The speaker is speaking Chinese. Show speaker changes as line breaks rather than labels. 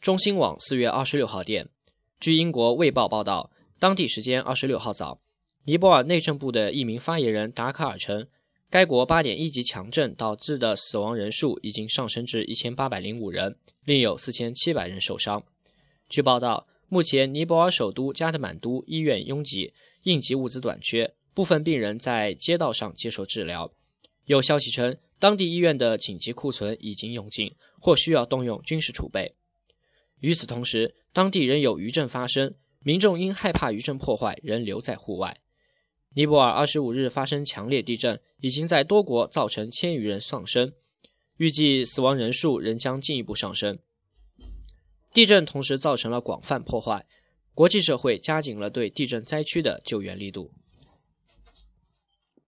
中新网四月二十六号电，据英国《卫报》报道，当地时间二十六号早，尼泊尔内政部的一名发言人达卡尔称，该国八点一级强震导致的死亡人数已经上升至一千八百零五人，另有四千七百人受伤。据报道，目前尼泊尔首都加德满都医院拥挤，应急物资短缺，部分病人在街道上接受治疗。有消息称，当地医院的紧急库存已经用尽，或需要动用军事储备。与此同时，当地仍有余震发生，民众因害怕余震破坏，仍留在户外。尼泊尔二十五日发生强烈地震，已经在多国造成千余人丧生，预计死亡人数仍将进一步上升。地震同时造成了广泛破坏，国际社会加紧了对地震灾区的救援力度。